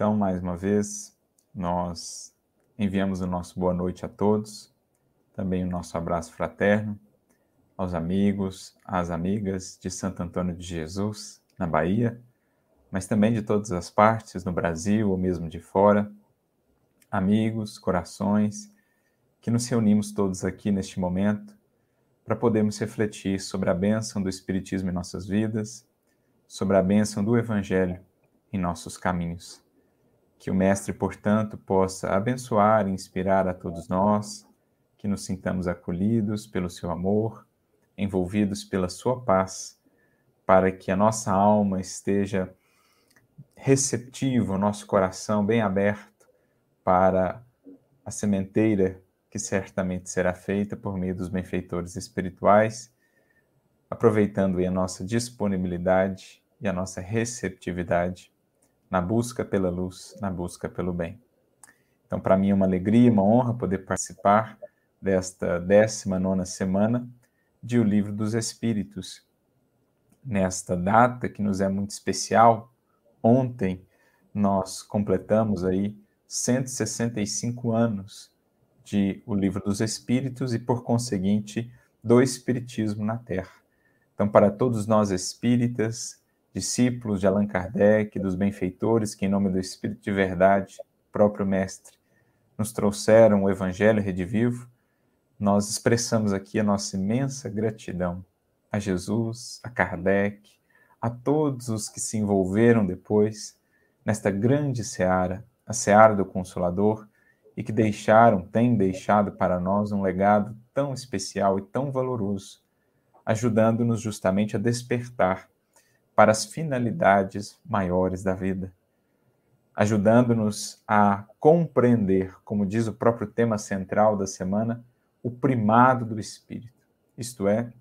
Então, mais uma vez, nós enviamos o nosso boa noite a todos, também o nosso abraço fraterno aos amigos, às amigas de Santo Antônio de Jesus, na Bahia, mas também de todas as partes, no Brasil ou mesmo de fora. Amigos, corações, que nos reunimos todos aqui neste momento para podermos refletir sobre a bênção do Espiritismo em nossas vidas, sobre a bênção do Evangelho em nossos caminhos. Que o Mestre, portanto, possa abençoar e inspirar a todos nós, que nos sintamos acolhidos pelo seu amor, envolvidos pela sua paz, para que a nossa alma esteja receptiva, o nosso coração bem aberto para a sementeira que certamente será feita por meio dos benfeitores espirituais, aproveitando a nossa disponibilidade e a nossa receptividade na busca pela luz, na busca pelo bem. Então, para mim é uma alegria, uma honra poder participar desta 19 semana de O Livro dos Espíritos. Nesta data que nos é muito especial, ontem nós completamos aí 165 anos de O Livro dos Espíritos e, por conseguinte, do Espiritismo na Terra. Então, para todos nós espíritas, discípulos de Allan Kardec, dos benfeitores que, em nome do Espírito de Verdade, próprio Mestre, nos trouxeram o Evangelho redivivo, nós expressamos aqui a nossa imensa gratidão a Jesus, a Kardec, a todos os que se envolveram depois nesta grande seara, a seara do Consolador, e que deixaram, têm deixado para nós um legado tão especial e tão valoroso, ajudando-nos justamente a despertar para as finalidades maiores da vida, ajudando-nos a compreender, como diz o próprio tema central da semana, o primado do espírito. Isto é,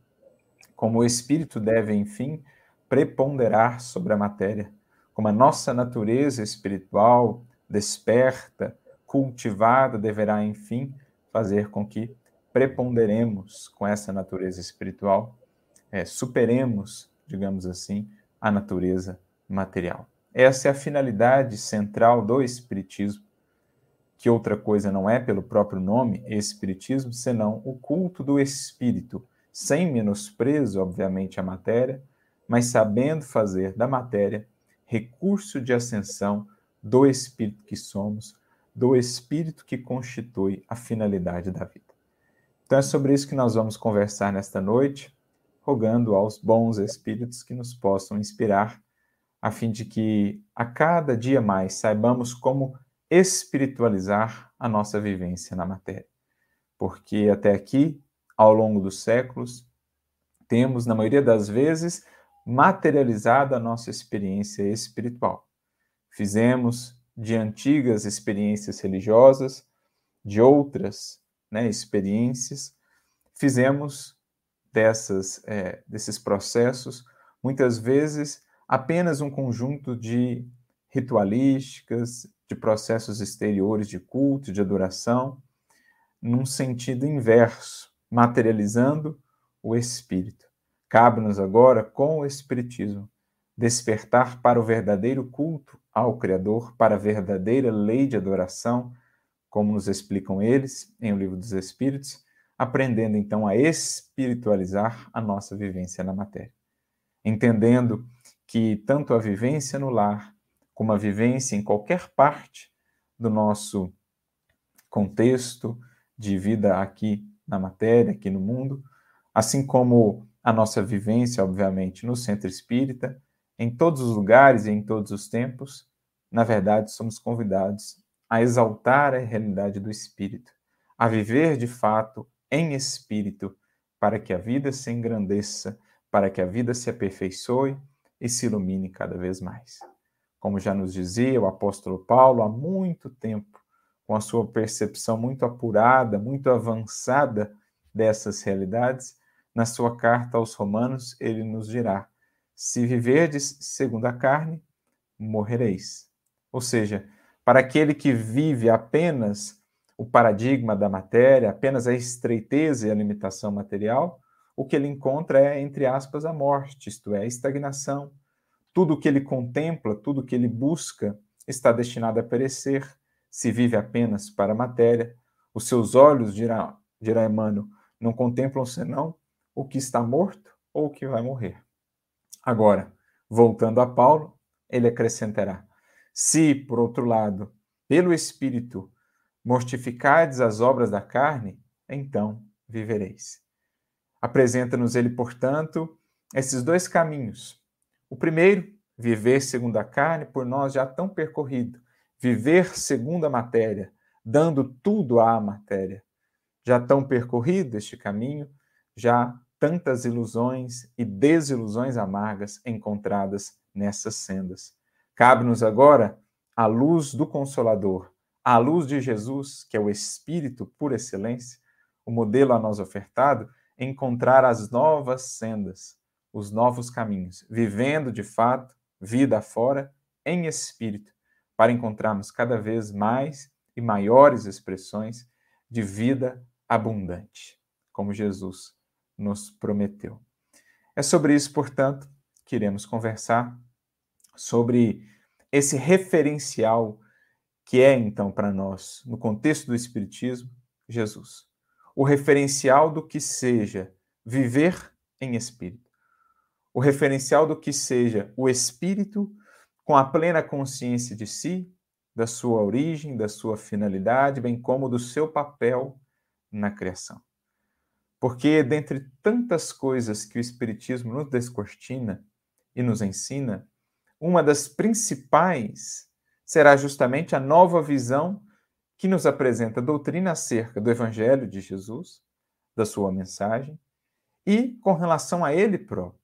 como o espírito deve, enfim, preponderar sobre a matéria, como a nossa natureza espiritual desperta, cultivada, deverá, enfim, fazer com que preponderemos com essa natureza espiritual, é, superemos, digamos assim, a natureza material. Essa é a finalidade central do Espiritismo que outra coisa não é, pelo próprio nome, Espiritismo, senão o culto do Espírito, sem menosprezo, obviamente, à matéria, mas sabendo fazer da matéria recurso de ascensão do Espírito que somos, do Espírito que constitui a finalidade da vida. Então é sobre isso que nós vamos conversar nesta noite, rogando aos bons Espíritos que nos possam inspirar, a fim de que a cada dia mais saibamos como espiritualizar a nossa vivência na matéria. Porque até aqui, ao longo dos séculos, temos, na maioria das vezes, materializado a nossa experiência espiritual. Fizemos de antigas experiências religiosas, de outras né, experiências, fizemos dessas, é, desses processos, muitas vezes, apenas um conjunto de ritualísticas, de processos exteriores de culto, de adoração, num sentido inverso, materializando o espírito. Cabe-nos agora, com o espiritismo, despertar para o verdadeiro culto ao Criador, para a verdadeira lei de adoração, como nos explicam eles em O Livro dos Espíritos, aprendendo então a espiritualizar a nossa vivência na matéria. Entendendo que tanto a vivência no lar com uma vivência em qualquer parte do nosso contexto de vida aqui na matéria, aqui no mundo, assim como a nossa vivência, obviamente, no centro espírita, em todos os lugares e em todos os tempos, na verdade, somos convidados a exaltar a realidade do espírito, a viver de fato em espírito, para que a vida se engrandeça, para que a vida se aperfeiçoe e se ilumine cada vez mais como já nos dizia o apóstolo Paulo, há muito tempo, com a sua percepção muito apurada, muito avançada dessas realidades, na sua carta aos Romanos, ele nos dirá: Se viverdes segundo a carne, morrereis. Ou seja, para aquele que vive apenas o paradigma da matéria, apenas a estreiteza e a limitação material, o que ele encontra é, entre aspas, a morte, isto é, a estagnação, tudo que ele contempla, tudo que ele busca, está destinado a perecer, se vive apenas para a matéria. Os seus olhos, dirá, dirá Emmanuel, não contemplam senão o que está morto ou o que vai morrer. Agora, voltando a Paulo, ele acrescentará: se, por outro lado, pelo Espírito mortificardes as obras da carne, então vivereis. Apresenta-nos ele, portanto, esses dois caminhos. O primeiro, viver segundo a carne, por nós já tão percorrido, viver segundo a matéria, dando tudo à matéria. Já tão percorrido este caminho, já tantas ilusões e desilusões amargas encontradas nessas sendas. Cabe-nos agora a luz do Consolador, a luz de Jesus, que é o Espírito por excelência, o modelo a nós ofertado, encontrar as novas sendas, os novos caminhos, vivendo de fato vida fora em espírito, para encontrarmos cada vez mais e maiores expressões de vida abundante, como Jesus nos prometeu. É sobre isso, portanto, que iremos conversar sobre esse referencial que é então para nós, no contexto do espiritismo, Jesus. O referencial do que seja viver em espírito o referencial do que seja o espírito com a plena consciência de si, da sua origem, da sua finalidade, bem como do seu papel na criação. Porque, dentre tantas coisas que o Espiritismo nos descortina e nos ensina, uma das principais será justamente a nova visão que nos apresenta a doutrina acerca do Evangelho de Jesus, da sua mensagem, e com relação a ele próprio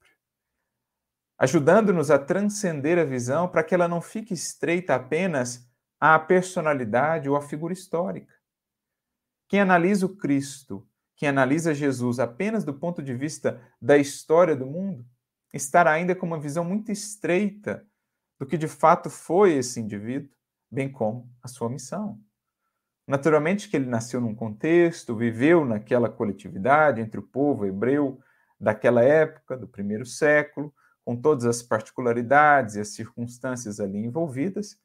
ajudando-nos a transcender a visão para que ela não fique estreita apenas à personalidade ou à figura histórica. Quem analisa o Cristo, quem analisa Jesus apenas do ponto de vista da história do mundo, estará ainda com uma visão muito estreita do que de fato foi esse indivíduo, bem como a sua missão. Naturalmente que ele nasceu num contexto, viveu naquela coletividade entre o povo hebreu daquela época, do primeiro século, com todas as particularidades e as circunstâncias ali envolvidas,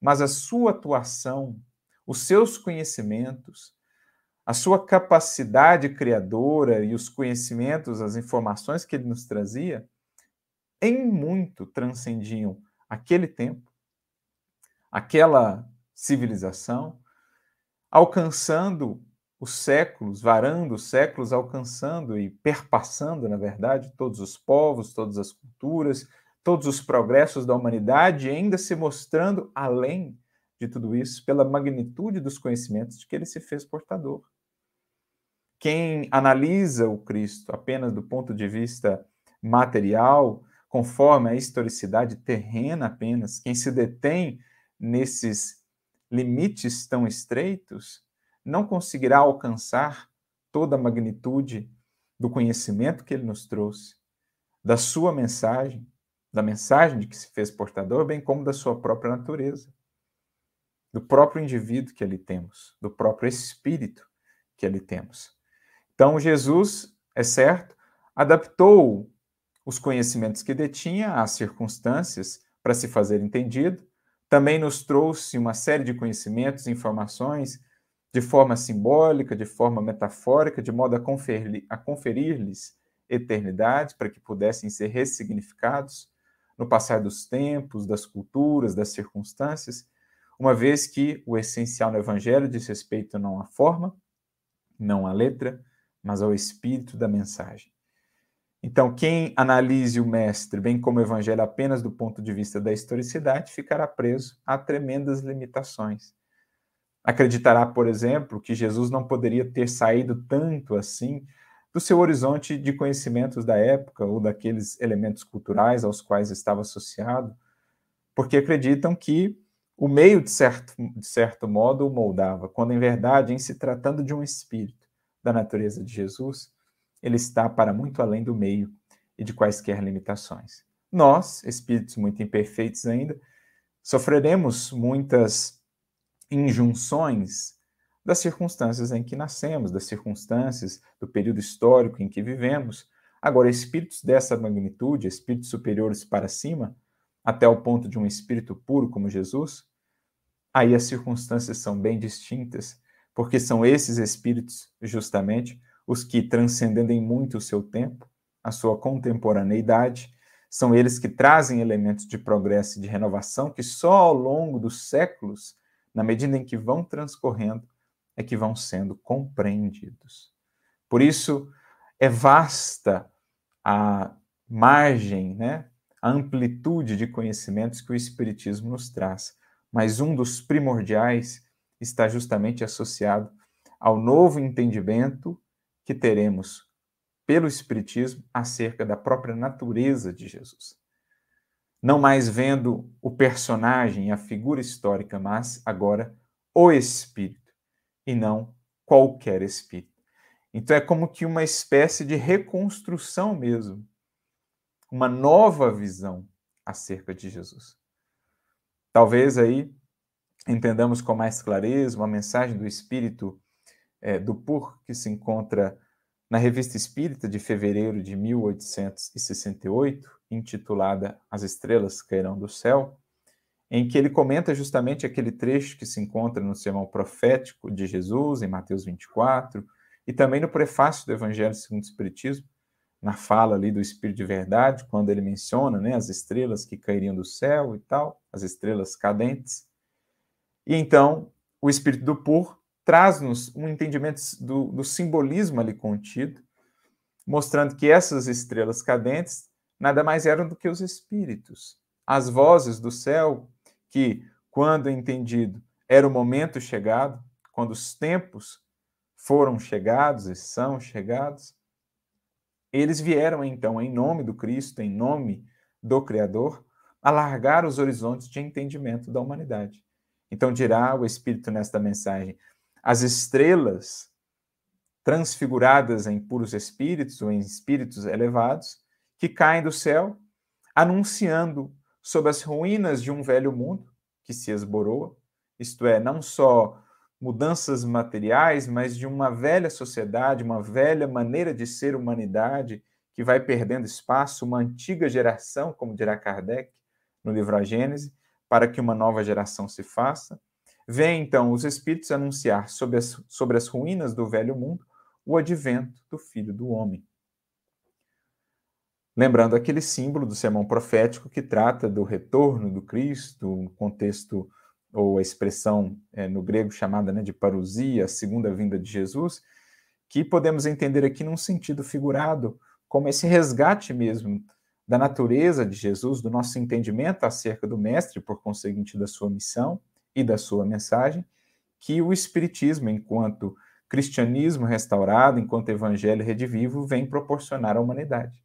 mas a sua atuação, os seus conhecimentos, a sua capacidade criadora e os conhecimentos, as informações que ele nos trazia, em muito transcendiam aquele tempo, aquela civilização, alcançando os séculos, varando os séculos, alcançando e perpassando, na verdade, todos os povos, todas as culturas, todos os progressos da humanidade ainda se mostrando além de tudo isso pela magnitude dos conhecimentos de que ele se fez portador. Quem analisa o Cristo apenas do ponto de vista material, conforme a historicidade terrena apenas, quem se detém nesses limites tão estreitos, não conseguirá alcançar toda a magnitude do conhecimento que ele nos trouxe, da sua mensagem, da mensagem de que se fez portador, bem como da sua própria natureza, do próprio indivíduo que ali temos, do próprio espírito que ali temos. Então, Jesus, é certo, adaptou os conhecimentos que detinha às circunstâncias para se fazer entendido, também nos trouxe uma série de conhecimentos, informações de forma simbólica, de forma metafórica, de modo a conferir-lhes conferir eternidade, para que pudessem ser ressignificados no passar dos tempos, das culturas, das circunstâncias, uma vez que o essencial no Evangelho diz respeito não à forma, não à letra, mas ao espírito da mensagem. Então, quem analise o Mestre, bem como o Evangelho, apenas do ponto de vista da historicidade, ficará preso a tremendas limitações. Acreditará, por exemplo, que Jesus não poderia ter saído tanto assim do seu horizonte de conhecimentos da época ou daqueles elementos culturais aos quais estava associado, porque acreditam que o meio, de certo, de certo modo, o moldava, quando em verdade, em se tratando de um espírito da natureza de Jesus, ele está para muito além do meio e de quaisquer limitações. Nós, espíritos muito imperfeitos ainda, sofreremos muitas injunções das circunstâncias em que nascemos, das circunstâncias do período histórico em que vivemos. Agora, espíritos dessa magnitude, espíritos superiores para cima, até o ponto de um espírito puro como Jesus, aí as circunstâncias são bem distintas, porque são esses espíritos, justamente, os que, transcendendo em muito o seu tempo, a sua contemporaneidade, são eles que trazem elementos de progresso e de renovação que só ao longo dos séculos, na medida em que vão transcorrendo, é que vão sendo compreendidos. Por isso, é vasta a margem, né, a amplitude de conhecimentos que o Espiritismo nos traz, mas um dos primordiais está justamente associado ao novo entendimento que teremos pelo Espiritismo acerca da própria natureza de Jesus. Não mais vendo o personagem, a figura histórica, mas agora o Espírito, e não qualquer Espírito. Então é como que uma espécie de reconstrução mesmo, uma nova visão acerca de Jesus. Talvez aí entendamos com mais clareza uma mensagem do Espírito é, do Pur que se encontra na Revista Espírita de fevereiro de 1868, intitulada As Estrelas Cairão do Céu, em que ele comenta justamente aquele trecho que se encontra no sermão profético de Jesus, em Mateus 24, e também no prefácio do Evangelho segundo o Espiritismo, na fala ali do Espírito de Verdade, quando ele menciona né, as estrelas que cairiam do céu e tal, as estrelas cadentes. E então, o Espírito do Pur traz-nos um entendimento do, do simbolismo ali contido, mostrando que essas estrelas cadentes nada mais eram do que os espíritos, as vozes do céu, que, quando entendido, era o momento chegado, quando os tempos foram chegados e são chegados, eles vieram então, em nome do Cristo, em nome do Criador, alargar os horizontes de entendimento da humanidade. Então dirá o Espírito nesta mensagem: as estrelas transfiguradas em puros espíritos ou em espíritos elevados que caem do céu, anunciando sobre as ruínas de um velho mundo que se esboroa, isto é, não só mudanças materiais, mas de uma velha sociedade, uma velha maneira de ser humanidade que vai perdendo espaço, uma antiga geração, como dirá Kardec no livro A Gênese, para que uma nova geração se faça. Vêm então os Espíritos anunciar sobre as, sobre as ruínas do velho mundo o advento do Filho do Homem. Lembrando aquele símbolo do sermão profético que trata do retorno do Cristo, no contexto ou a expressão é, no grego chamada né, de parousia, a segunda vinda de Jesus, que podemos entender aqui num sentido figurado, como esse resgate mesmo da natureza de Jesus, do nosso entendimento acerca do Mestre, por conseguinte da sua missão, e da sua mensagem, que o Espiritismo, enquanto cristianismo restaurado, enquanto evangelho redivivo, vem proporcionar à humanidade.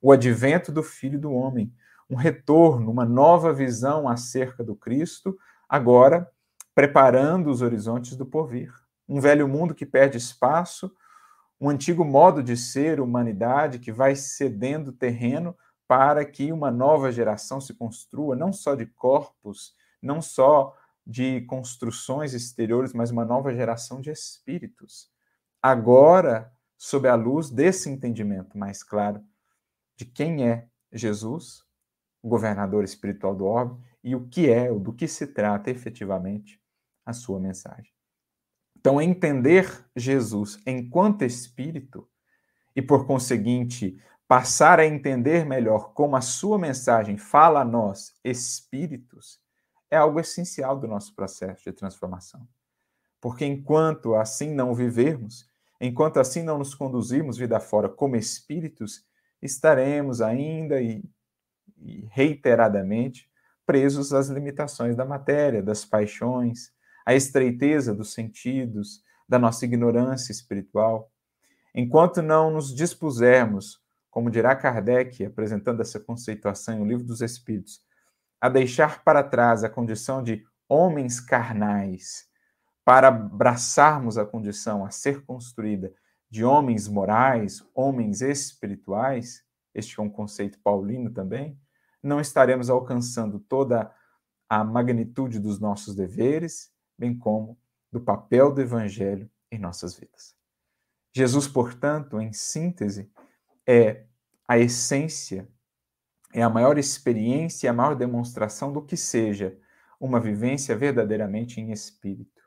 O advento do Filho do Homem, um retorno, uma nova visão acerca do Cristo, agora preparando os horizontes do porvir. Um velho mundo que perde espaço, um antigo modo de ser, humanidade, que vai cedendo terreno para que uma nova geração se construa, não só de corpos não só de construções exteriores, mas uma nova geração de espíritos. Agora, sob a luz desse entendimento mais claro de quem é Jesus, o governador espiritual do orbe, e o que é, do que se trata efetivamente a sua mensagem. Então, entender Jesus enquanto espírito e, por conseguinte, passar a entender melhor como a sua mensagem fala a nós, espíritos, é algo essencial do nosso processo de transformação. Porque enquanto assim não vivermos, enquanto assim não nos conduzirmos vida fora como espíritos, estaremos ainda e, e reiteradamente presos às limitações da matéria, das paixões, à estreiteza dos sentidos, da nossa ignorância espiritual. Enquanto não nos dispusermos, como dirá Kardec, apresentando essa conceituação em O Livro dos Espíritos, a deixar para trás a condição de homens carnais, para abraçarmos a condição a ser construída de homens morais, homens espirituais, este é um conceito paulino também, não estaremos alcançando toda a magnitude dos nossos deveres, bem como do papel do evangelho em nossas vidas. Jesus, portanto, em síntese, é a essência é a maior experiência e a maior demonstração do que seja uma vivência verdadeiramente em espírito.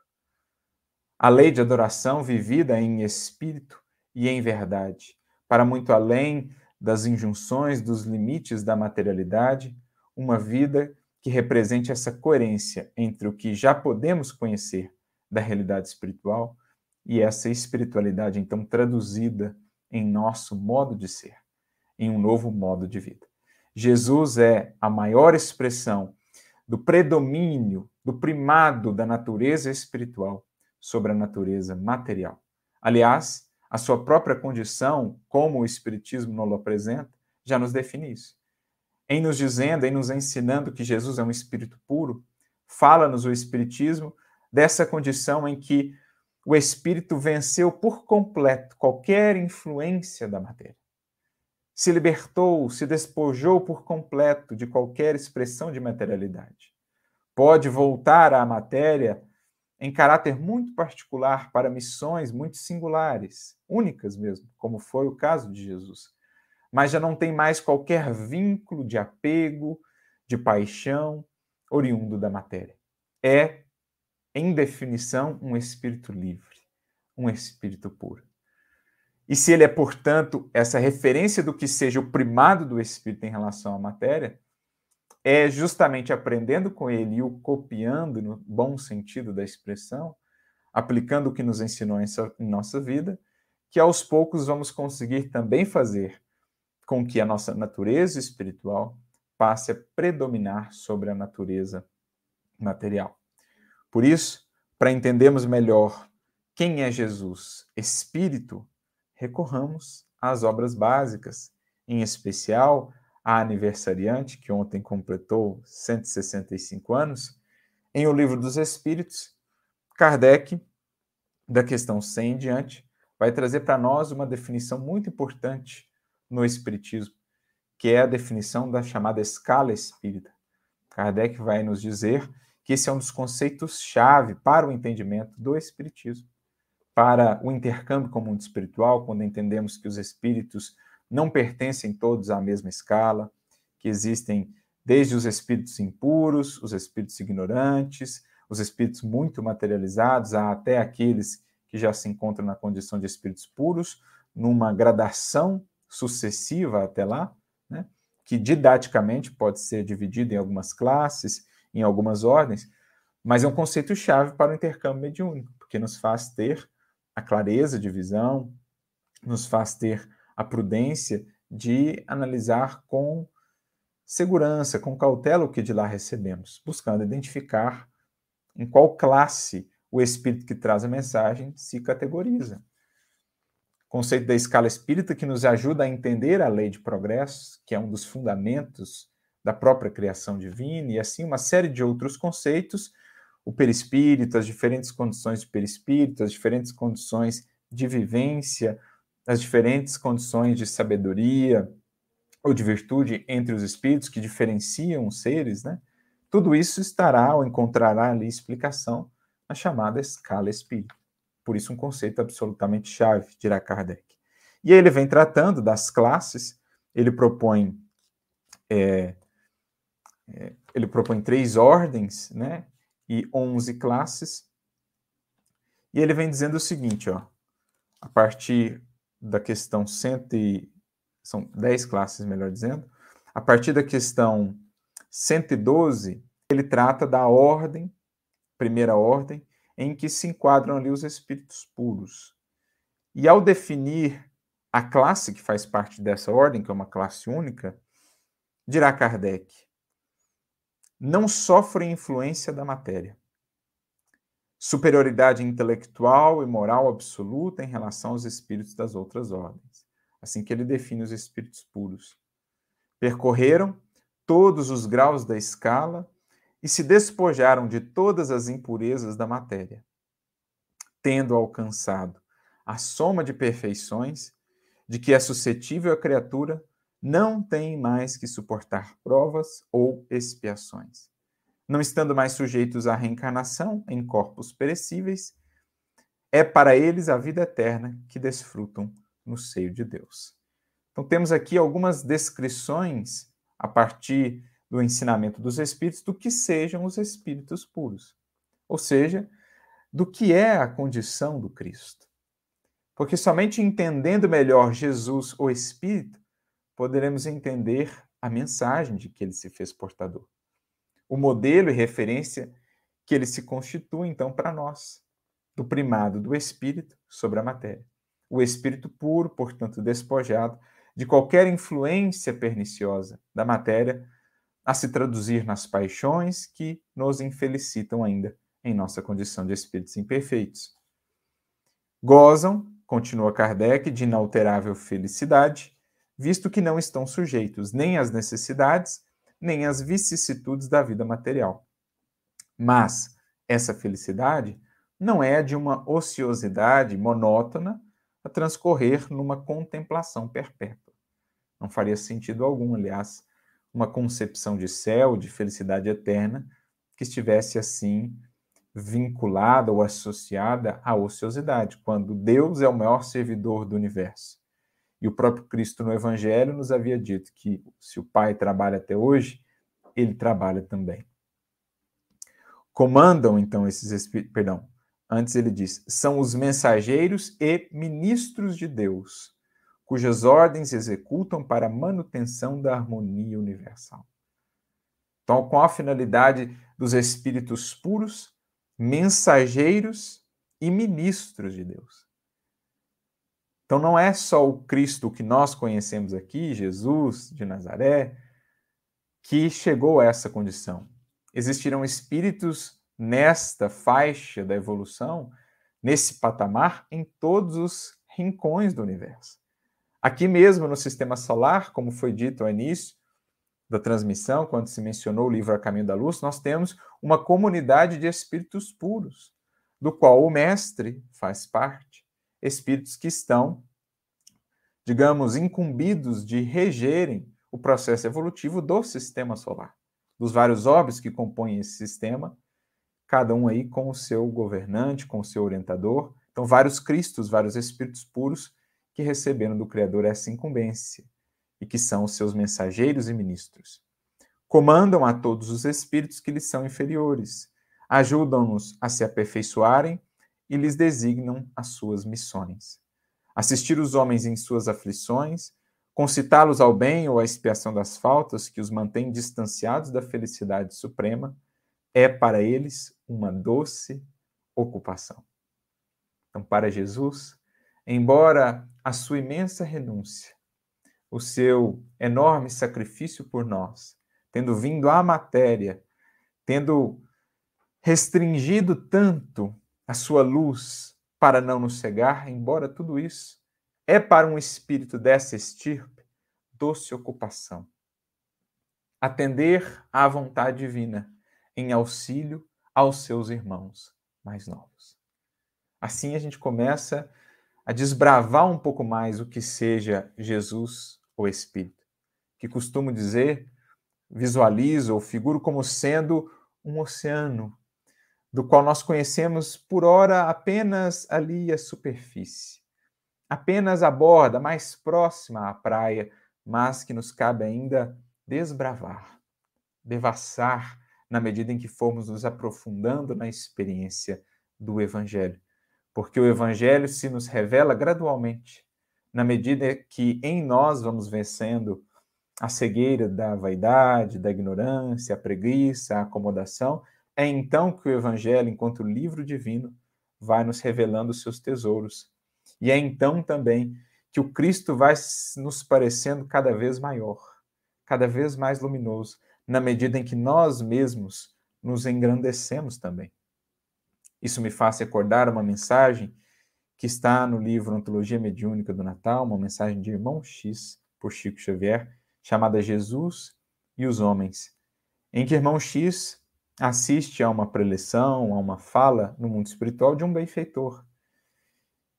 A lei de adoração vivida em espírito e em verdade, para muito além das injunções, dos limites da materialidade, uma vida que represente essa coerência entre o que já podemos conhecer da realidade espiritual e essa espiritualidade então traduzida em nosso modo de ser, em um novo modo de vida. Jesus é a maior expressão do predomínio, do primado da natureza espiritual sobre a natureza material. Aliás, a sua própria condição, como o Espiritismo nos apresenta, já nos define isso. Em nos dizendo, em nos ensinando que Jesus é um espírito puro, fala-nos o Espiritismo dessa condição em que o espírito venceu por completo qualquer influência da matéria. Se libertou, se despojou por completo de qualquer expressão de materialidade. Pode voltar à matéria em caráter muito particular para missões muito singulares, únicas mesmo, como foi o caso de Jesus. Mas já não tem mais qualquer vínculo de apego, de paixão oriundo da matéria. É em definição, um espírito livre, um espírito puro. E se ele é, portanto, essa referência do que seja o primado do espírito em relação à matéria, é justamente aprendendo com ele e o copiando no bom sentido da expressão, aplicando o que nos ensinou em nossa vida, que aos poucos vamos conseguir também fazer com que a nossa natureza espiritual passe a predominar sobre a natureza material. Por isso, para entendermos melhor quem é Jesus, Espírito, recorramos às obras básicas, em especial a aniversariante, que ontem completou 165 anos, em O Livro dos Espíritos, Kardec, da questão 100 em diante, vai trazer para nós uma definição muito importante no Espiritismo, que é a definição da chamada escala espírita. Kardec vai nos dizer que esse é um dos conceitos-chave para o entendimento do Espiritismo, para o intercâmbio com o mundo espiritual, quando entendemos que os espíritos não pertencem todos à mesma escala, que existem desde os espíritos impuros, os espíritos ignorantes, os espíritos muito materializados, até aqueles que já se encontram na condição de espíritos puros, numa gradação sucessiva até lá, né, que didaticamente pode ser dividido em algumas classes, em algumas ordens, mas é um conceito-chave para o intercâmbio mediúnico, porque nos faz ter a clareza de visão, nos faz ter a prudência de analisar com segurança, com cautela o que de lá recebemos, buscando identificar em qual classe o espírito que traz a mensagem se categoriza. O conceito da escala espírita que nos ajuda a entender a lei de progresso, que é um dos fundamentos da própria criação divina, e assim uma série de outros conceitos, o perispírito, as diferentes condições de perispírito, as diferentes condições de vivência, as diferentes condições de sabedoria ou de virtude entre os espíritos que diferenciam os seres, né? Tudo isso estará ou encontrará ali explicação na chamada escala espírita. Por isso, um conceito absolutamente chave, dirá Kardec. E aí ele vem tratando das classes, ele propõe é, é, ele propõe três ordens, né, e onze classes. E ele vem dizendo o seguinte, ó, a partir da questão cento e, são dez classes, melhor dizendo, a partir da questão 112, ele trata da ordem, primeira ordem, em que se enquadram ali os espíritos puros. E ao definir a classe que faz parte dessa ordem, que é uma classe única, dirá Kardec: não sofrem influência da matéria. Superioridade intelectual e moral absoluta em relação aos espíritos das outras ordens. Assim que ele define os espíritos puros. Percorreram todos os graus da escala e se despojaram de todas as impurezas da matéria, tendo alcançado a soma de perfeições de que é suscetível a criatura não têm mais que suportar provas ou expiações. Não estando mais sujeitos à reencarnação em corpos perecíveis, é para eles a vida eterna que desfrutam no seio de Deus. Então, temos aqui algumas descrições a partir do ensinamento dos espíritos do que sejam os espíritos puros. Ou seja, do que é a condição do Cristo. Porque somente entendendo melhor Jesus, o Espírito, poderemos entender a mensagem de que ele se fez portador. O modelo e referência que ele se constitui, então, para nós, do primado do Espírito sobre a matéria. O Espírito puro, portanto, despojado de qualquer influência perniciosa da matéria, a se traduzir nas paixões que nos infelicitam ainda em nossa condição de espíritos imperfeitos. Gozam, continua Kardec, de inalterável felicidade, visto que não estão sujeitos nem às necessidades, nem às vicissitudes da vida material. Mas essa felicidade não é de uma ociosidade monótona a transcorrer numa contemplação perpétua. Não faria sentido algum, aliás, uma concepção de céu, de felicidade eterna, que estivesse assim vinculada ou associada à ociosidade, quando Deus é o maior servidor do universo. E o próprio Cristo no Evangelho nos havia dito que se o Pai trabalha até hoje, ele trabalha também. Comandam então esses espíritos, perdão, antes ele diz, são os mensageiros e ministros de Deus, cujas ordens executam para a manutenção da harmonia universal. Então, com a finalidade dos espíritos puros, mensageiros e ministros de Deus. Então não é só o Cristo que nós conhecemos aqui, Jesus de Nazaré, que chegou a essa condição. Existirão espíritos nesta faixa da evolução, nesse patamar, em todos os rincões do universo. Aqui mesmo no sistema solar, como foi dito ao início, da transmissão, quando se mencionou o livro A Caminho da Luz, nós temos uma comunidade de espíritos puros, do qual o mestre faz parte. Espíritos que estão, digamos, incumbidos de regerem o processo evolutivo do sistema solar, dos vários orbes que compõem esse sistema, cada um aí com o seu governante, com o seu orientador. Então, vários cristos, vários espíritos puros que receberam do Criador essa incumbência e que são os seus mensageiros e ministros. Comandam a todos os espíritos que lhes são inferiores, ajudam-nos a se aperfeiçoarem e lhes designam as suas missões. Assistir os homens em suas aflições, concitá-los ao bem ou à expiação das faltas que os mantém distanciados da felicidade suprema, é para eles uma doce ocupação. Então, para Jesus, embora a sua imensa renúncia, o seu enorme sacrifício por nós, tendo vindo à matéria, tendo restringido tanto a sua luz para não nos cegar, embora tudo isso é para um espírito dessa estirpe doce ocupação. Atender à vontade divina em auxílio aos seus irmãos mais novos. Assim a gente começa a desbravar um pouco mais o que seja Jesus o Espírito, que costumo dizer, visualizo ou figuro como sendo um oceano, do qual nós conhecemos por ora apenas ali a superfície, apenas a borda mais próxima à praia, mas que nos cabe ainda desbravar, devassar na medida em que formos nos aprofundando na experiência do Evangelho. Porque o Evangelho se nos revela gradualmente, na medida que em nós vamos vencendo a cegueira da vaidade, da ignorância, a preguiça, a acomodação, é então que o Evangelho, enquanto livro divino, vai nos revelando seus tesouros. E é então também que o Cristo vai nos parecendo cada vez maior, cada vez mais luminoso, na medida em que nós mesmos nos engrandecemos também. Isso me faz recordar uma mensagem que está no livro Antologia Mediúnica do Natal, uma mensagem de Irmão X, por Chico Xavier, chamada Jesus e os Homens, em que Irmão X assiste a uma preleção, a uma fala no mundo espiritual de um benfeitor,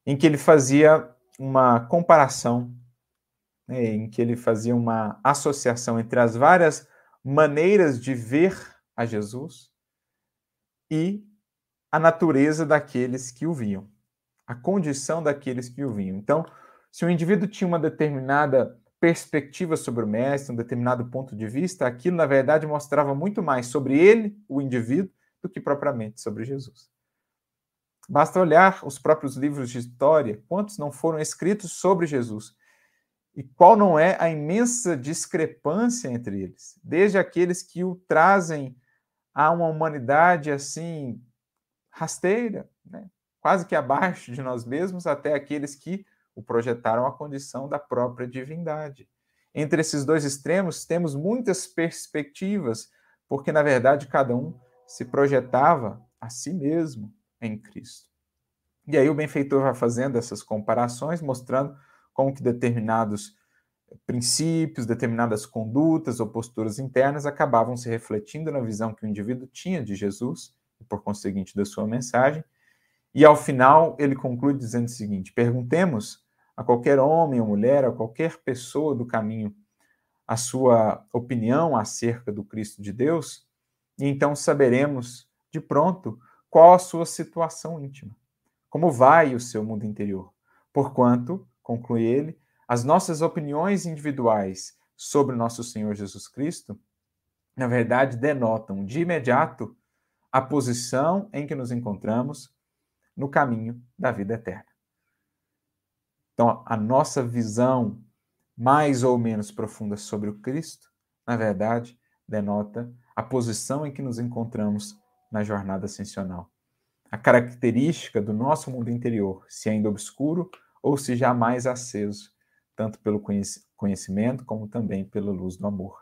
em que ele fazia uma comparação, né, em que ele fazia uma associação entre as várias maneiras de ver a Jesus e a natureza daqueles que o viam a condição daqueles que o vinham. Então, se o indivíduo tinha uma determinada perspectiva sobre o mestre, um determinado ponto de vista, aquilo na verdade mostrava muito mais sobre ele, o indivíduo, do que propriamente sobre Jesus. Basta olhar os próprios livros de história, quantos não foram escritos sobre Jesus? E qual não é a imensa discrepância entre eles? Desde aqueles que o trazem a uma humanidade assim rasteira, né? quase que abaixo de nós mesmos, até aqueles que o projetaram à condição da própria divindade. Entre esses dois extremos, temos muitas perspectivas, porque na verdade cada um se projetava a si mesmo em Cristo. E aí o benfeitor vai fazendo essas comparações, mostrando como que determinados princípios, determinadas condutas ou posturas internas acabavam se refletindo na visão que o indivíduo tinha de Jesus e por conseguinte da sua mensagem. E ao final ele conclui dizendo o seguinte: perguntemos a qualquer homem ou mulher, a qualquer pessoa do caminho, a sua opinião acerca do Cristo de Deus, e então saberemos de pronto qual a sua situação íntima, como vai o seu mundo interior. Porquanto, conclui ele, as nossas opiniões individuais sobre nosso Senhor Jesus Cristo, na verdade, denotam de imediato a posição em que nos encontramos no caminho da vida eterna. Então, a nossa visão mais ou menos profunda sobre o Cristo, na verdade, denota a posição em que nos encontramos na jornada ascensional. A característica do nosso mundo interior, se ainda obscuro ou se já mais aceso, tanto pelo conhecimento como também pela luz do amor.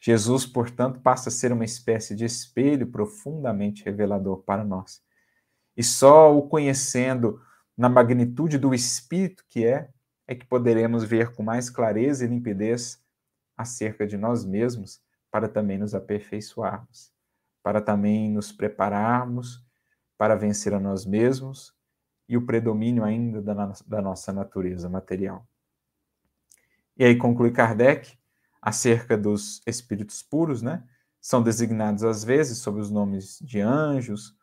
Jesus, portanto, passa a ser uma espécie de espelho profundamente revelador para nós. E só o conhecendo na magnitude do Espírito que é, é que poderemos ver com mais clareza e limpidez acerca de nós mesmos para também nos aperfeiçoarmos, para também nos prepararmos para vencer a nós mesmos e o predomínio ainda da, da nossa natureza material. E aí conclui Kardec acerca dos espíritos puros, né? São designados às vezes sob os nomes de anjos,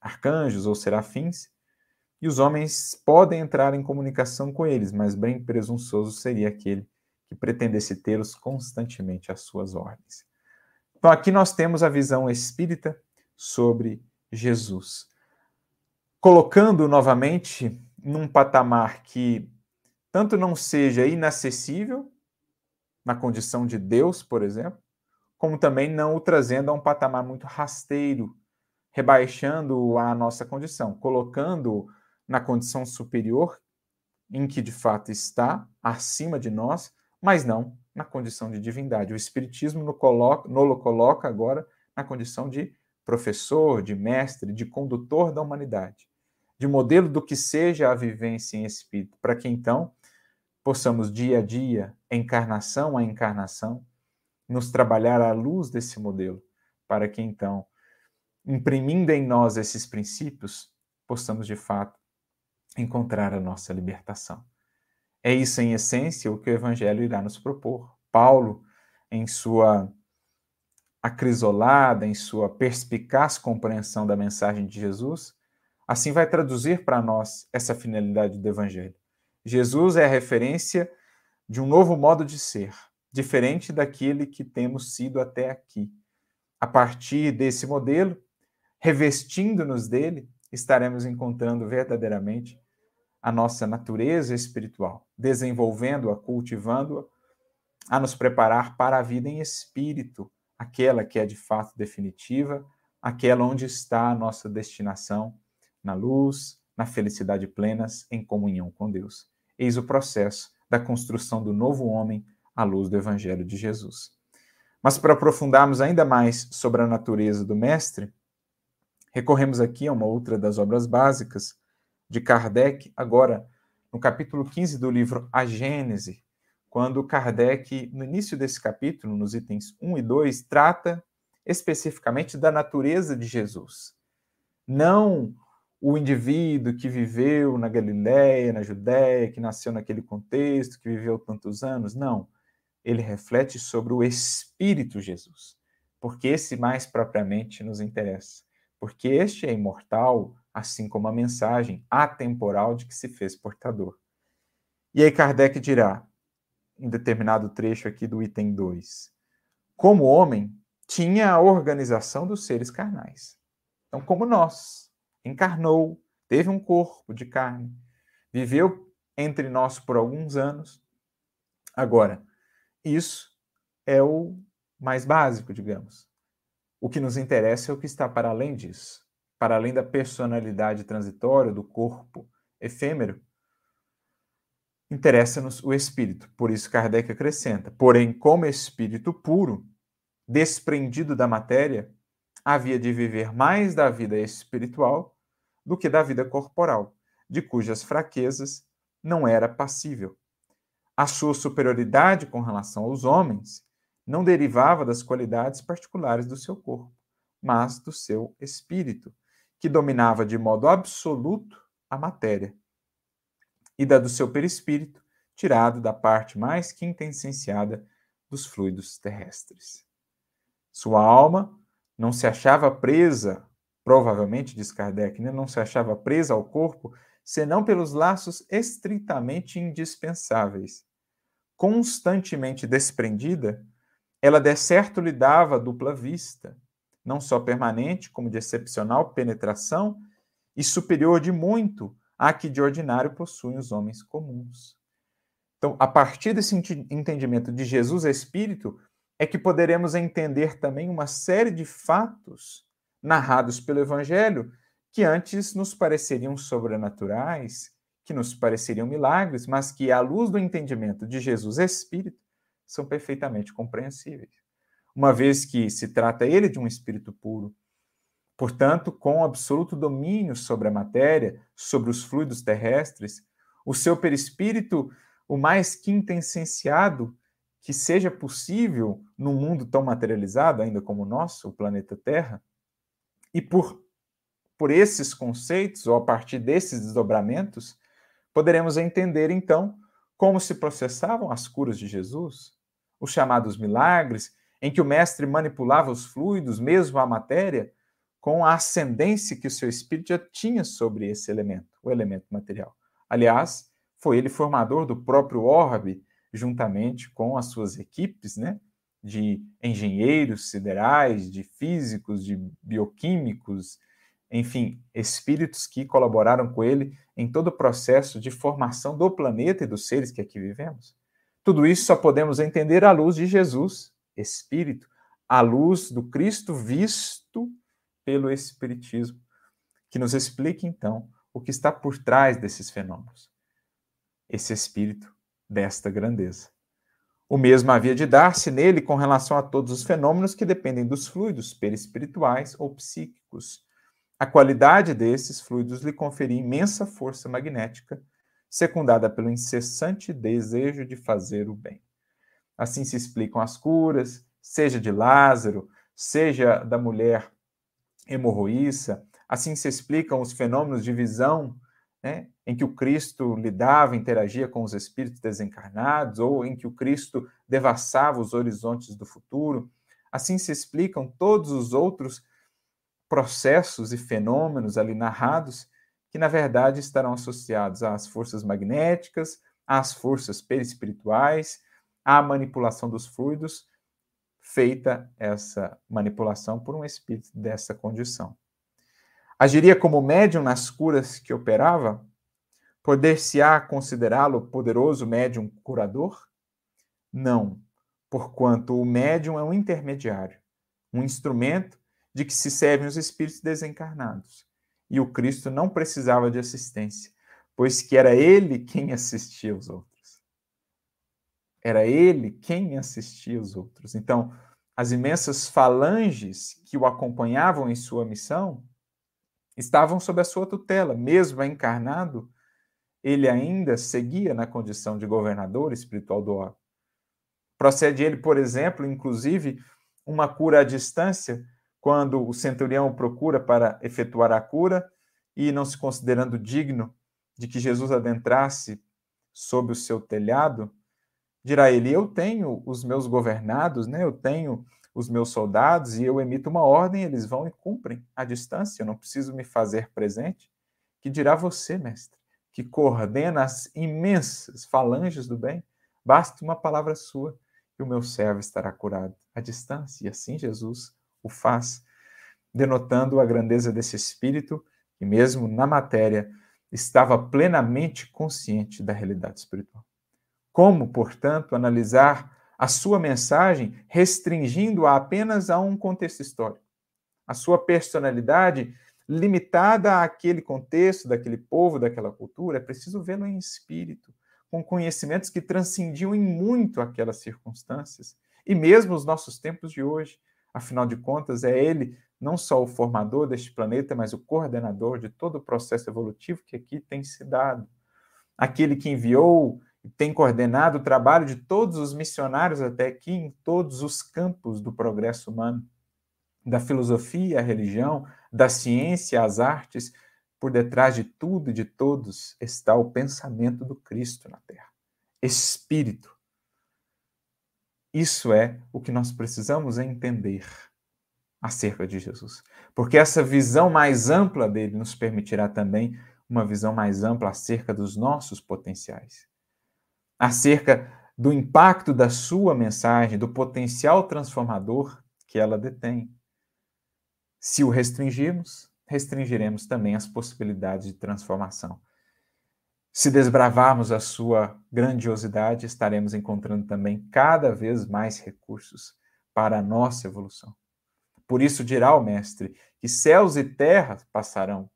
arcanjos ou serafins, e os homens podem entrar em comunicação com eles, mas bem presunçoso seria aquele que pretendesse tê-los constantemente às suas ordens. Então, aqui nós temos a visão espírita sobre Jesus, colocando novamente num patamar que tanto não seja inacessível, na condição de Deus, por exemplo, como também não o trazendo a um patamar muito rasteiro, rebaixando a nossa condição, colocando na condição superior em que de fato está, acima de nós, mas não na condição de divindade. O Espiritismo no coloca, no coloca agora na condição de professor, de mestre, de condutor da humanidade, de modelo do que seja a vivência em espírito, para que então possamos dia a dia, encarnação a encarnação, nos trabalhar à luz desse modelo, para que então, imprimindo em nós esses princípios, possamos de fato encontrar a nossa libertação. É isso, em essência, o que o Evangelho irá nos propor. Paulo, em sua acrisolada, em sua perspicaz compreensão da mensagem de Jesus, assim vai traduzir para nós essa finalidade do Evangelho. Jesus é a referência de um novo modo de ser, diferente daquele que temos sido até aqui. A partir desse modelo, revestindo-nos dele, estaremos encontrando verdadeiramente a nossa natureza espiritual, desenvolvendo-a, cultivando-a, a nos preparar para a vida em espírito, aquela que é de fato definitiva, aquela onde está a nossa destinação, na luz, na felicidade plenas, em comunhão com Deus. Eis o processo da construção do novo homem à luz do Evangelho de Jesus. Mas para aprofundarmos ainda mais sobre a natureza do Mestre, recorremos aqui a uma outra das obras básicas, de Kardec, agora no capítulo 15 do livro A Gênese, quando Kardec, no início desse capítulo, nos itens 1 e 2, trata especificamente da natureza de Jesus. Não o indivíduo que viveu na Galiléia, na Judéia, que nasceu naquele contexto, que viveu tantos anos, não. Ele reflete sobre o Espírito Jesus, porque esse mais propriamente nos interessa. Porque este é imortal, assim como a mensagem atemporal de que se fez portador. E aí Kardec dirá: em determinado trecho aqui do item 2. Como homem, tinha a organização dos seres carnais. Então, como nós, encarnou, teve um corpo de carne, viveu entre nós por alguns anos. Agora, isso é o mais básico, digamos. O que nos interessa é o que está para além disso, para além da personalidade transitória do corpo efêmero. Interessa-nos o espírito. Por isso Kardec acrescenta: porém, como espírito puro, desprendido da matéria, havia de viver mais da vida espiritual do que da vida corporal, de cujas fraquezas não era passível. A sua superioridade com relação aos homens não derivava das qualidades particulares do seu corpo, mas do seu espírito, que dominava de modo absoluto a matéria, e da do seu perispírito, tirado da parte mais quintessenciada dos fluidos terrestres. Sua alma não se achava presa, provavelmente, diz Kardec, né? não se achava presa ao corpo, senão pelos laços estritamente indispensáveis. Constantemente desprendida, ela de certo lhe dava dupla vista, não só permanente, como de excepcional penetração, e superior de muito à que de ordinário possuem os homens comuns. Então, a partir desse entendimento de Jesus Espírito, é que poderemos entender também uma série de fatos narrados pelo Evangelho que antes nos pareceriam sobrenaturais, que nos pareceriam milagres, mas que, à luz do entendimento de Jesus Espírito, são perfeitamente compreensíveis. Uma vez que se trata ele de um espírito puro, portanto, com absoluto domínio sobre a matéria, sobre os fluidos terrestres, o seu perispírito, o mais quintessenciado que seja possível num mundo tão materializado ainda como o nosso, o planeta Terra, e por, por esses conceitos, ou a partir desses desdobramentos, poderemos entender então como se processavam as curas de Jesus, os chamados milagres, em que o mestre manipulava os fluidos, mesmo a matéria, com a ascendência que o seu espírito já tinha sobre esse elemento, o elemento material. Aliás, foi ele formador do próprio orbe, juntamente com as suas equipes, né, de engenheiros siderais, de físicos, de bioquímicos, enfim, espíritos que colaboraram com ele em todo o processo de formação do planeta e dos seres que aqui vivemos. Tudo isso só podemos entender à luz de Jesus, Espírito, à luz do Cristo visto pelo Espiritismo, que nos explique então o que está por trás desses fenômenos. Esse Espírito desta grandeza. O mesmo havia de dar-se nele com relação a todos os fenômenos que dependem dos fluidos perispirituais ou psíquicos. A qualidade desses fluidos lhe conferia imensa força magnética secundada pelo incessante desejo de fazer o bem. Assim se explicam as curas, seja de Lázaro, seja da mulher hemorroíça, assim se explicam os fenômenos de visão, né, em que o Cristo lidava, interagia com os espíritos desencarnados, ou em que o Cristo devassava os horizontes do futuro. Assim se explicam todos os outros processos e fenômenos ali narrados que na verdade estarão associados às forças magnéticas, às forças perispirituais, à manipulação dos fluidos, feita essa manipulação por um espírito dessa condição. Agiria como médium nas curas que operava? Poder-se-á considerá-lo poderoso médium curador? Não, porquanto o médium é um intermediário, um instrumento de que se servem os espíritos desencarnados e o Cristo não precisava de assistência, pois que era ele quem assistia os outros. Era ele quem assistia os outros. Então, as imensas falanges que o acompanhavam em sua missão estavam sob a sua tutela, mesmo encarnado, ele ainda seguia na condição de governador espiritual do orbe. Procede ele, por exemplo, inclusive, uma cura à distância quando o centurião procura para efetuar a cura e não se considerando digno de que Jesus adentrasse sob o seu telhado, dirá ele: Eu tenho os meus governados, né? eu tenho os meus soldados e eu emito uma ordem, eles vão e cumprem à distância, eu não preciso me fazer presente. Que dirá você, mestre, que coordena as imensas falanges do bem? Basta uma palavra sua e o meu servo estará curado à distância. E assim Jesus o faz, denotando a grandeza desse Espírito, que mesmo na matéria estava plenamente consciente da realidade espiritual. Como, portanto, analisar a sua mensagem restringindo-a apenas a um contexto histórico? A sua personalidade limitada àquele contexto, daquele povo, daquela cultura, é preciso vê-lo em espírito, com conhecimentos que transcendiam em muito aquelas circunstâncias e mesmo os nossos tempos de hoje. Afinal de contas, é ele não só o formador deste planeta, mas o coordenador de todo o processo evolutivo que aqui tem se dado. Aquele que enviou tem coordenado o trabalho de todos os missionários até aqui em todos os campos do progresso humano, da filosofia à religião, da ciência às artes, por detrás de tudo e de todos está o pensamento do Cristo na Terra. Espírito. Isso é o que nós precisamos entender acerca de Jesus. Porque essa visão mais ampla dele nos permitirá também uma visão mais ampla acerca dos nossos potenciais. Acerca do impacto da sua mensagem, do potencial transformador que ela detém. Se o restringirmos, restringiremos também as possibilidades de transformação. Se desbravarmos a sua grandiosidade, estaremos encontrando também cada vez mais recursos para a nossa evolução. Por isso dirá o Mestre que céus e terra passarão.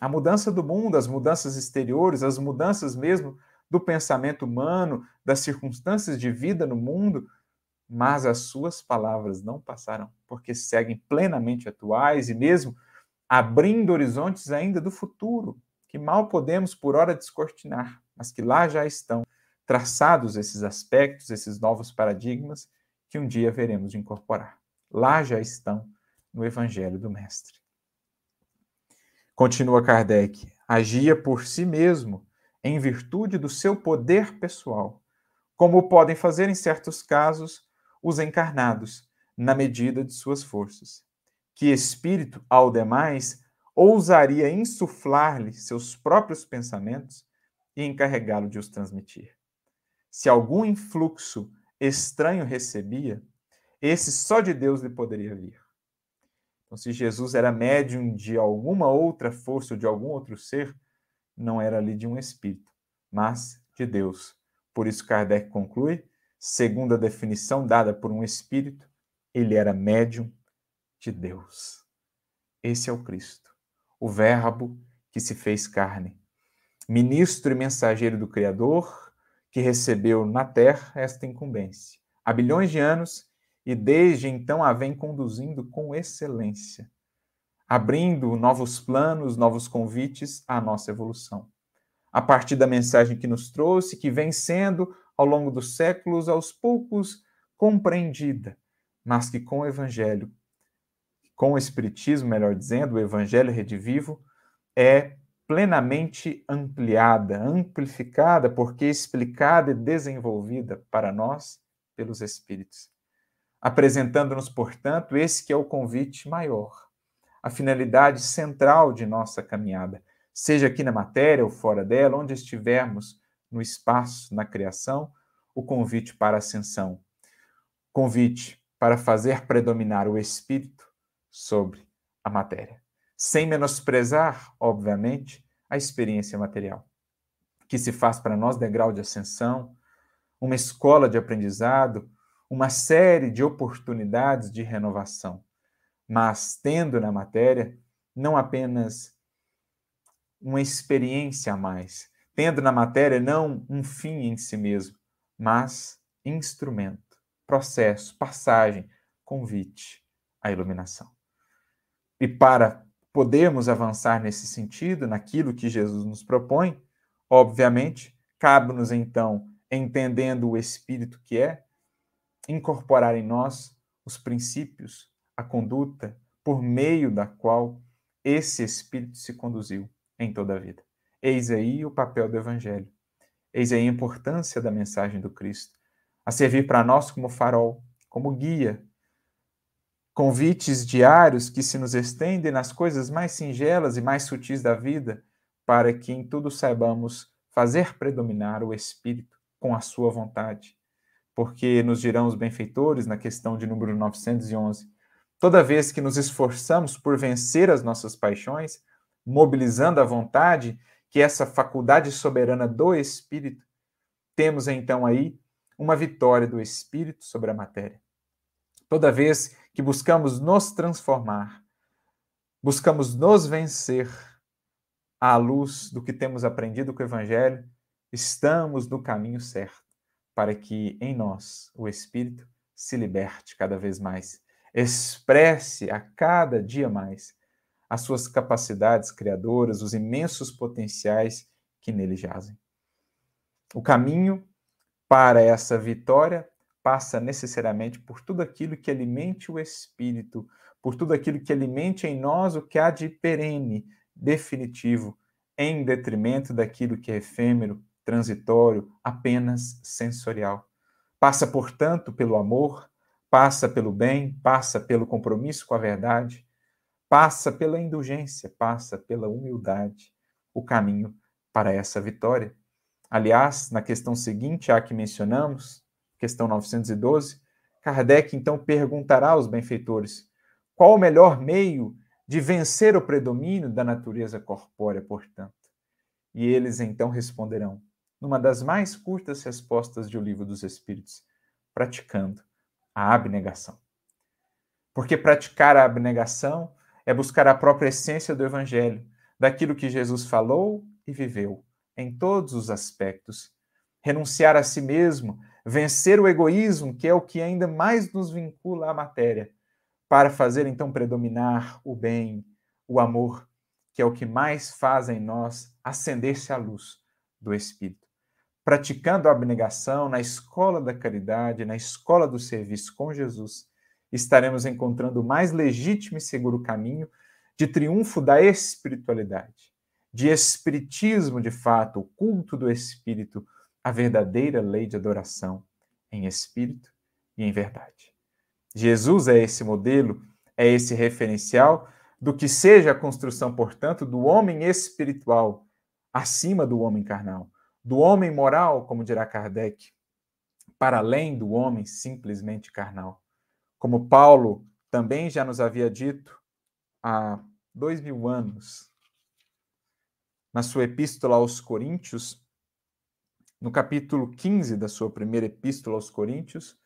A mudança do mundo, as mudanças exteriores, as mudanças mesmo do pensamento humano, das circunstâncias de vida no mundo, mas as suas palavras não passarão, porque seguem plenamente atuais e mesmo abrindo horizontes ainda do futuro, que mal podemos por hora descortinar, mas que lá já estão traçados esses aspectos, esses novos paradigmas que um dia veremos incorporar. Lá já estão no Evangelho do Mestre. Continua Kardec, agia por si mesmo em virtude do seu poder pessoal, como podem fazer em certos casos os encarnados, na medida de suas forças que espírito, ao demais, ousaria insuflar-lhe seus próprios pensamentos e encarregá-lo de os transmitir. Se algum influxo estranho recebia, esse só de Deus lhe poderia vir. Então, se Jesus era médium de alguma outra força ou de algum outro ser, não era ali de um espírito, mas de Deus. Por isso, Kardec conclui, segundo a definição dada por um espírito, ele era médium de Deus. Esse é o Cristo, o Verbo que se fez carne, ministro e mensageiro do Criador, que recebeu na terra esta incumbência. Há bilhões de anos e desde então a vem conduzindo com excelência, abrindo novos planos, novos convites à nossa evolução. A partir da mensagem que nos trouxe, que vem sendo, ao longo dos séculos, aos poucos compreendida, mas que com o Evangelho com o Espiritismo, melhor dizendo, o Evangelho Redivivo, é plenamente ampliada, amplificada, porque explicada e desenvolvida para nós pelos Espíritos. Apresentando-nos, portanto, esse que é o convite maior, a finalidade central de nossa caminhada, seja aqui na matéria ou fora dela, onde estivermos no espaço, na criação, o convite para ascensão. Convite para fazer predominar o espírito sobre a matéria, sem menosprezar, obviamente, a experiência material, que se faz para nós degrau de ascensão, uma escola de aprendizado, uma série de oportunidades de renovação, mas tendo na matéria não apenas uma experiência a mais, tendo na matéria não um fim em si mesmo, mas instrumento, processo, passagem, convite à iluminação. E para podermos avançar nesse sentido, naquilo que Jesus nos propõe, obviamente, cabe-nos então, entendendo o Espírito que é, incorporar em nós os princípios, a conduta por meio da qual esse Espírito se conduziu em toda a vida. Eis aí o papel do Evangelho. Eis aí a importância da mensagem do Cristo, a servir para nós como farol, como guia, convites diários que se nos estendem nas coisas mais singelas e mais sutis da vida, para que em tudo saibamos fazer predominar o espírito com a sua vontade. Porque nos dirão os benfeitores, na questão de número 911, toda vez que nos esforçamos por vencer as nossas paixões, mobilizando a vontade, que é essa faculdade soberana do Espírito, temos então aí uma vitória do Espírito sobre a matéria. Toda vez que buscamos nos transformar, buscamos nos vencer à luz do que temos aprendido com o Evangelho, estamos no caminho certo para que em nós o Espírito se liberte cada vez mais, expresse a cada dia mais as suas capacidades criadoras, os imensos potenciais que nele jazem. O caminho para essa vitória passa necessariamente por tudo aquilo que alimente o espírito, por tudo aquilo que alimente em nós o que há de perene, definitivo, em detrimento daquilo que é efêmero, transitório, apenas sensorial. Passa, portanto, pelo amor, passa pelo bem, passa pelo compromisso com a verdade, passa pela indulgência, passa pela humildade, o caminho para essa vitória. Aliás, na questão seguinte, a que mencionamos, questão 912, Kardec então perguntará aos benfeitores qual o melhor meio de vencer o predomínio da natureza corpórea, portanto. E eles então responderão, numa das mais curtas respostas de O Livro dos Espíritos, praticando a abnegação. Porque praticar a abnegação é buscar a própria essência do Evangelho, daquilo que Jesus falou e viveu, em todos os aspectos. Renunciar a si mesmo, vencer o egoísmo, que é o que ainda mais nos vincula à matéria, para fazer então predominar o bem, o amor, que é o que mais faz em nós acender-se à luz do Espírito. Praticando a abnegação na escola da caridade, na escola do serviço com Jesus, estaremos encontrando o mais legítimo e seguro caminho de triunfo da espiritualidade, de espiritismo de fato, o culto do espírito, a verdadeira lei de adoração em espírito e em verdade. Jesus é esse modelo, é esse referencial do que seja a construção, portanto, do homem espiritual acima do homem carnal, do homem moral, como dirá Kardec, para além do homem simplesmente carnal. Como Paulo também já nos havia dito há dois mil anos, na sua epístola aos Coríntios, no capítulo 15 da sua primeira epístola aos Coríntios,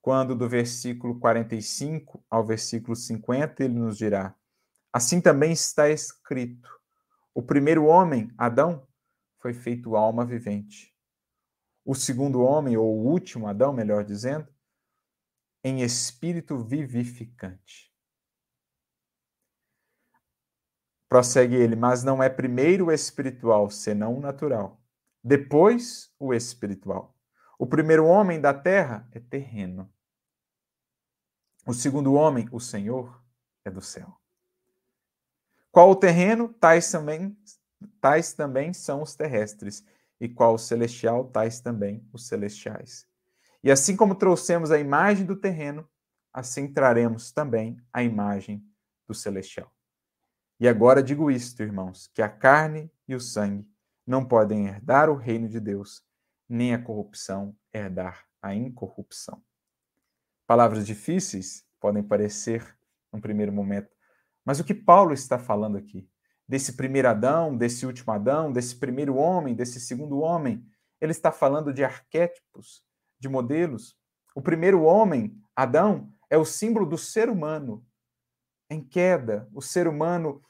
quando do versículo 45 ao versículo 50 ele nos dirá: Assim também está escrito: o primeiro homem, Adão, foi feito alma vivente. O segundo homem, ou o último Adão, melhor dizendo, em espírito vivificante. Prossegue ele, mas não é primeiro o espiritual, senão o natural. Depois o espiritual. O primeiro homem da terra é terreno. O segundo homem, o Senhor, é do céu. Qual o terreno? Tais também, tais também são os terrestres. E qual o celestial? Tais também os celestiais. E assim como trouxemos a imagem do terreno, assim traremos também a imagem do celestial. E agora digo isto, irmãos, que a carne e o sangue não podem herdar o reino de Deus, nem a corrupção herdar a incorrupção. Palavras difíceis podem parecer num primeiro momento, mas o que Paulo está falando aqui, desse primeiro Adão, desse último Adão, desse primeiro homem, desse segundo homem, ele está falando de arquétipos, de modelos. O primeiro homem, Adão, é o símbolo do ser humano em queda, o ser humano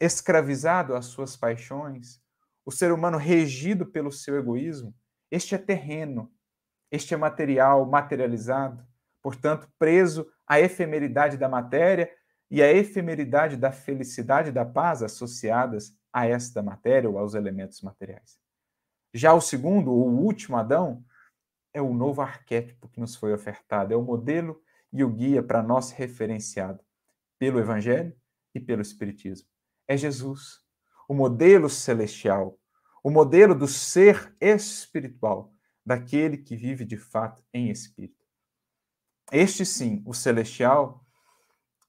escravizado às suas paixões, o ser humano regido pelo seu egoísmo. Este é terreno, este é material, materializado, portanto, preso à efemeridade da matéria e à efemeridade da felicidade e da paz associadas a esta matéria ou aos elementos materiais. Já o segundo, o último Adão, é o novo arquétipo que nos foi ofertado, é o modelo e o guia para nós referenciado pelo Evangelho e pelo Espiritismo. É Jesus, o modelo celestial, o modelo do ser espiritual, daquele que vive de fato em espírito. Este sim, o celestial,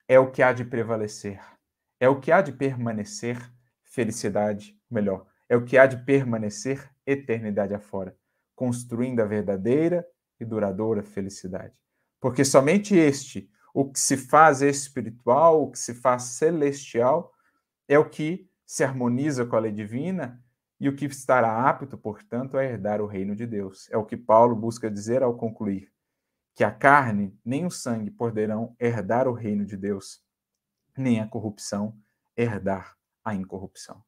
é o que há de prevalecer, é o que há de permanecer felicidade, melhor, é o que há de permanecer eternidade afora construindo a verdadeira e duradoura felicidade. Porque somente este, o que se faz espiritual, o que se faz celestial, é o que se harmoniza com a lei divina e o que estará apto, portanto, a herdar o reino de Deus. É o que Paulo busca dizer ao concluir que a carne nem o sangue poderão herdar o reino de Deus, nem a corrupção herdar a incorrupção.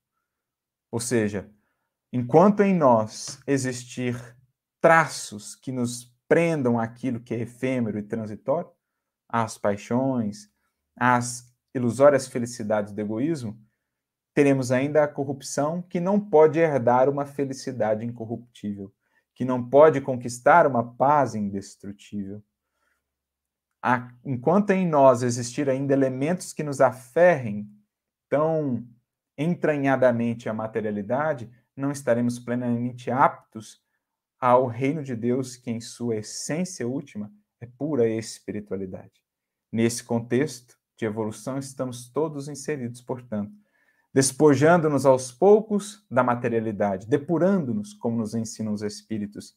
Ou seja, enquanto em nós existir traços que nos prendam aquilo que é efêmero e transitório, às paixões, às ilusórias felicidades do egoísmo, teremos ainda a corrupção que não pode herdar uma felicidade incorruptível, que não pode conquistar uma paz indestrutível. Enquanto em nós existir ainda elementos que nos aferrem tão entranhadamente à materialidade, não estaremos plenamente aptos ao reino de Deus, que em sua essência última é pura espiritualidade. Nesse contexto de evolução, estamos todos inseridos, portanto, despojando-nos aos poucos da materialidade, depurando-nos, como nos ensinam os Espíritos,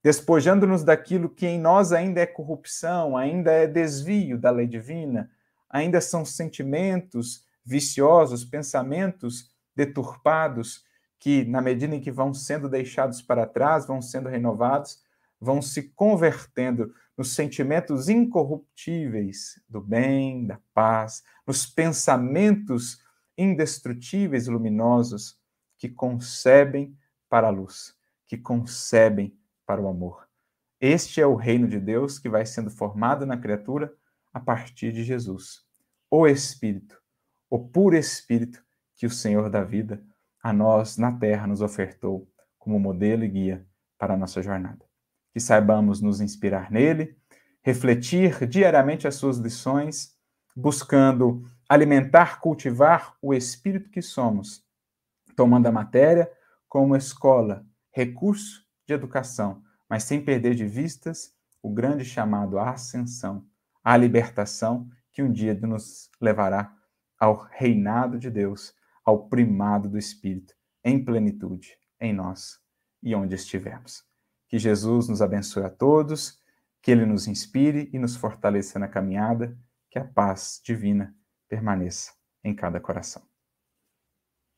despojando-nos daquilo que em nós ainda é corrupção, ainda é desvio da lei divina, ainda são sentimentos viciosos, pensamentos deturpados, que, na medida em que vão sendo deixados para trás, vão sendo renovados, vão se convertendo nos sentimentos incorruptíveis do bem, da paz, nos pensamentos indestrutíveis e luminosos que concebem para a luz, que concebem para o amor. Este é o reino de Deus que vai sendo formado na criatura a partir de Jesus, o Espírito, o puro Espírito que o Senhor da vida a nós na terra nos ofertou como modelo e guia para a nossa jornada. Que saibamos nos inspirar nele, refletir diariamente as suas lições, buscando alimentar, cultivar o espírito que somos, tomando a matéria como escola, recurso de educação, mas sem perder de vistas o grande chamado à ascensão, à libertação que um dia nos levará ao reinado de Deus, ao primado do Espírito, em plenitude, em nós e onde estivermos. Que Jesus nos abençoe a todos, que Ele nos inspire e nos fortaleça na caminhada, que a paz divina permaneça em cada coração.